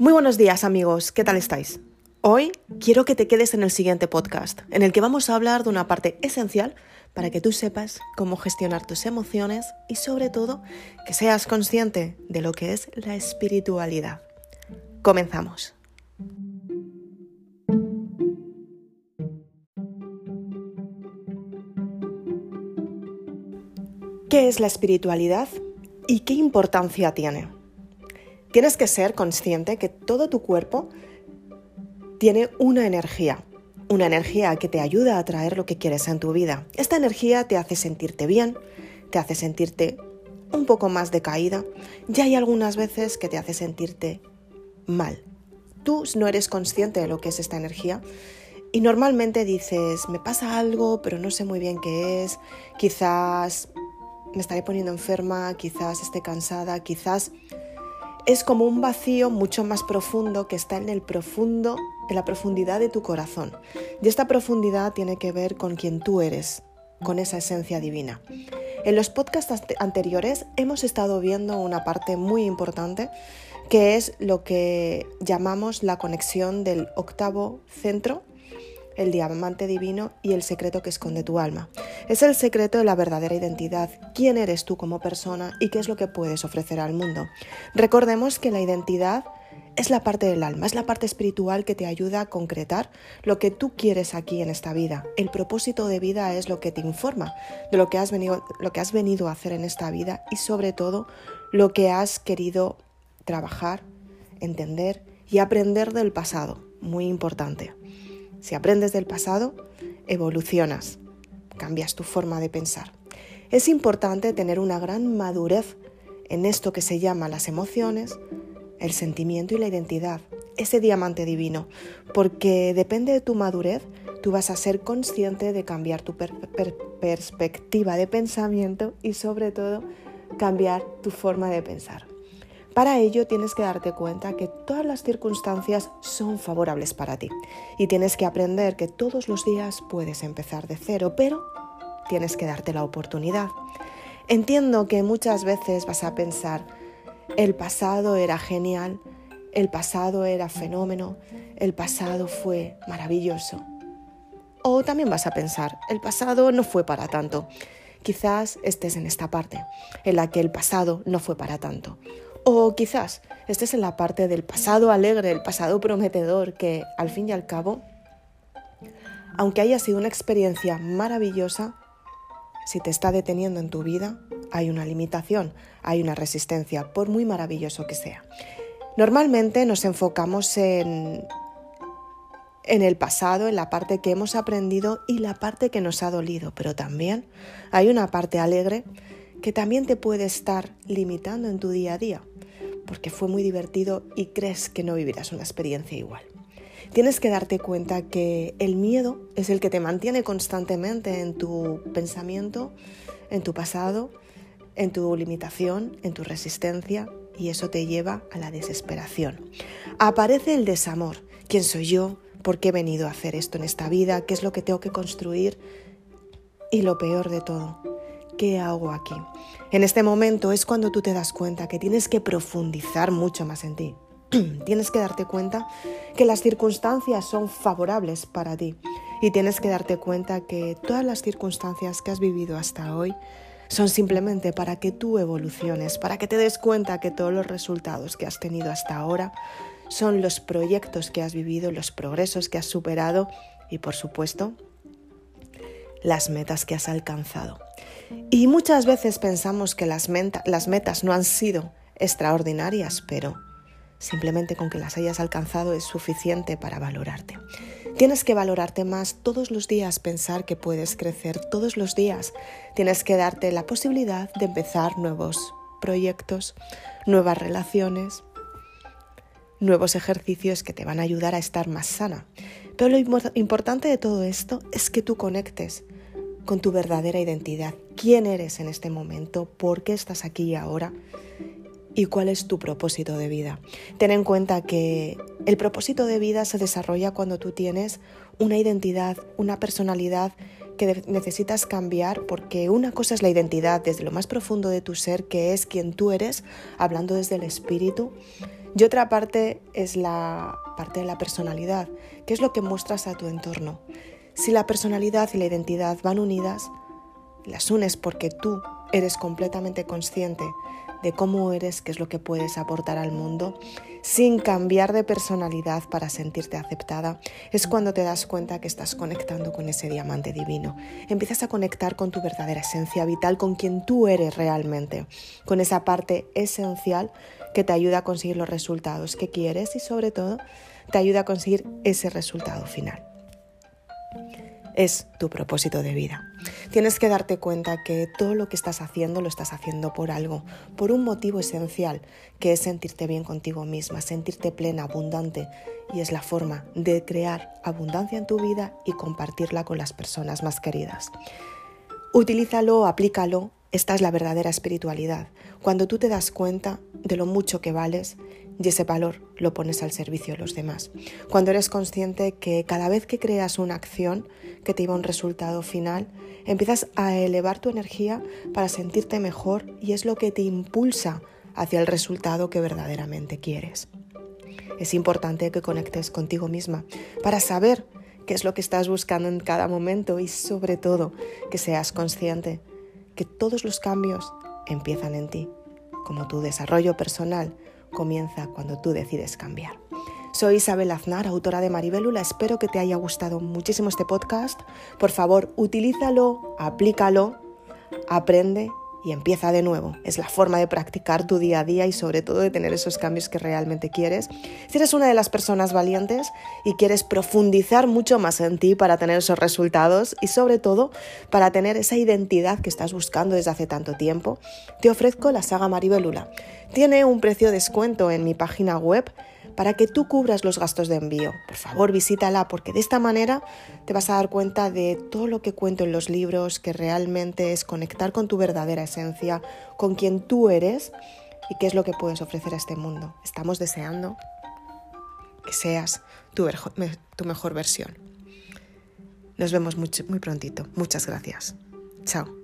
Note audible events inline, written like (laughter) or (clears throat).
Muy buenos días amigos, ¿qué tal estáis? Hoy quiero que te quedes en el siguiente podcast, en el que vamos a hablar de una parte esencial para que tú sepas cómo gestionar tus emociones y sobre todo que seas consciente de lo que es la espiritualidad. Comenzamos. ¿Qué es la espiritualidad y qué importancia tiene? Tienes que ser consciente que todo tu cuerpo tiene una energía, una energía que te ayuda a atraer lo que quieres en tu vida. Esta energía te hace sentirte bien, te hace sentirte un poco más decaída y hay algunas veces que te hace sentirte mal. Tú no eres consciente de lo que es esta energía y normalmente dices, me pasa algo, pero no sé muy bien qué es, quizás me estaré poniendo enferma, quizás esté cansada, quizás es como un vacío mucho más profundo que está en el profundo, en la profundidad de tu corazón. Y esta profundidad tiene que ver con quien tú eres, con esa esencia divina. En los podcasts anteriores hemos estado viendo una parte muy importante que es lo que llamamos la conexión del octavo centro el diamante divino y el secreto que esconde tu alma. Es el secreto de la verdadera identidad, quién eres tú como persona y qué es lo que puedes ofrecer al mundo. Recordemos que la identidad es la parte del alma, es la parte espiritual que te ayuda a concretar lo que tú quieres aquí en esta vida. El propósito de vida es lo que te informa de lo que has venido, lo que has venido a hacer en esta vida y sobre todo lo que has querido trabajar, entender y aprender del pasado. Muy importante. Si aprendes del pasado, evolucionas, cambias tu forma de pensar. Es importante tener una gran madurez en esto que se llama las emociones, el sentimiento y la identidad, ese diamante divino, porque depende de tu madurez, tú vas a ser consciente de cambiar tu perspectiva de pensamiento y sobre todo cambiar tu forma de pensar. Para ello tienes que darte cuenta que todas las circunstancias son favorables para ti y tienes que aprender que todos los días puedes empezar de cero, pero tienes que darte la oportunidad. Entiendo que muchas veces vas a pensar, el pasado era genial, el pasado era fenómeno, el pasado fue maravilloso. O también vas a pensar, el pasado no fue para tanto. Quizás estés en esta parte, en la que el pasado no fue para tanto. O quizás estés en la parte del pasado alegre, el pasado prometedor, que al fin y al cabo, aunque haya sido una experiencia maravillosa, si te está deteniendo en tu vida, hay una limitación, hay una resistencia, por muy maravilloso que sea. Normalmente nos enfocamos en, en el pasado, en la parte que hemos aprendido y la parte que nos ha dolido, pero también hay una parte alegre que también te puede estar limitando en tu día a día, porque fue muy divertido y crees que no vivirás una experiencia igual. Tienes que darte cuenta que el miedo es el que te mantiene constantemente en tu pensamiento, en tu pasado, en tu limitación, en tu resistencia y eso te lleva a la desesperación. Aparece el desamor. ¿Quién soy yo? ¿Por qué he venido a hacer esto en esta vida? ¿Qué es lo que tengo que construir? Y lo peor de todo, ¿qué hago aquí? En este momento es cuando tú te das cuenta que tienes que profundizar mucho más en ti. (clears throat) tienes que darte cuenta que las circunstancias son favorables para ti y tienes que darte cuenta que todas las circunstancias que has vivido hasta hoy son simplemente para que tú evoluciones, para que te des cuenta que todos los resultados que has tenido hasta ahora son los proyectos que has vivido, los progresos que has superado y por supuesto las metas que has alcanzado. Y muchas veces pensamos que las, metas no han sido extraordinarias, pero simplemente con que las hayas alcanzado es suficiente para valorarte. Tienes que valorarte más todos los días, pensar que puedes crecer todos los días. Tienes que darte la posibilidad de empezar nuevos proyectos, nuevas relaciones, nuevos ejercicios que te van a ayudar a estar más sana. Pero lo importante de todo esto es que tú conectes con tu verdadera identidad. ¿Quién eres en este momento? ¿Por qué estás aquí ahora? ¿Y cuál es tu propósito de vida? Ten en cuenta que el propósito de vida se desarrolla cuando tú tienes una identidad, una personalidad que necesitas cambiar porque una cosa es la identidad desde lo más profundo de tu ser, que es quien tú eres, hablando desde el espíritu, Y otra parte es la parte de la personalidad, que es lo que muestras a tu entorno. Si la personalidad y la identidad van unidas, las unes porque tú eres completamente consciente de cómo eres, qué es lo que puedes aportar al mundo, sin cambiar de personalidad para sentirte aceptada, es cuando te das cuenta que estás conectando con ese diamante divino. Empiezas a conectar con tu verdadera esencia vital, con quien tú eres realmente, con esa parte esencial que te ayuda a conseguir los resultados que quieres y sobre todo te ayuda a conseguir ese resultado final es tu propósito de vida. Tienes que darte cuenta que todo lo que estás haciendo lo estás haciendo por algo, por un motivo esencial, que es sentirte bien contigo misma, sentirte plena, abundante, y es la forma de crear abundancia en tu vida y compartirla con las personas más queridas. Utilízalo, aplícalo, esta es la verdadera espiritualidad, cuando tú te das cuenta de lo mucho que vales y ese valor lo pones al servicio de los demás. Cuando eres consciente que cada vez que creas una acción que te lleva a un resultado final, empiezas a elevar tu energía para sentirte mejor y es lo que te impulsa hacia el resultado que verdaderamente quieres. Es importante que conectes contigo misma para saber qué es lo que estás buscando en cada momento y sobre todo que seas consciente que todos los cambios empiezan en ti, como tu desarrollo personal comienza cuando tú decides cambiar. Soy Isabel Aznar, autora de Maribélula. Espero que te haya gustado muchísimo este podcast. Por favor, utilízalo, aplícalo, aprende y empieza de nuevo. Es la forma de practicar tu día a día y sobre todo de tener esos cambios que realmente quieres. Si eres una de las personas valientes y quieres profundizar mucho más en ti para tener esos resultados y sobre todo para tener esa identidad que estás buscando desde hace tanto tiempo, te ofrezco la saga Maribelula. Tiene un precio de descuento en mi página web para que tú cubras los gastos de envío. Por favor, visítala porque de esta manera te vas a dar cuenta de todo lo que cuento en los libros, que realmente es conectar con tu verdadera esencia, con quien tú eres y qué es lo que puedes ofrecer a este mundo. Estamos deseando que seas tu, mejor versión. Nos vemos muy, muy prontito. Muchas gracias. Chao.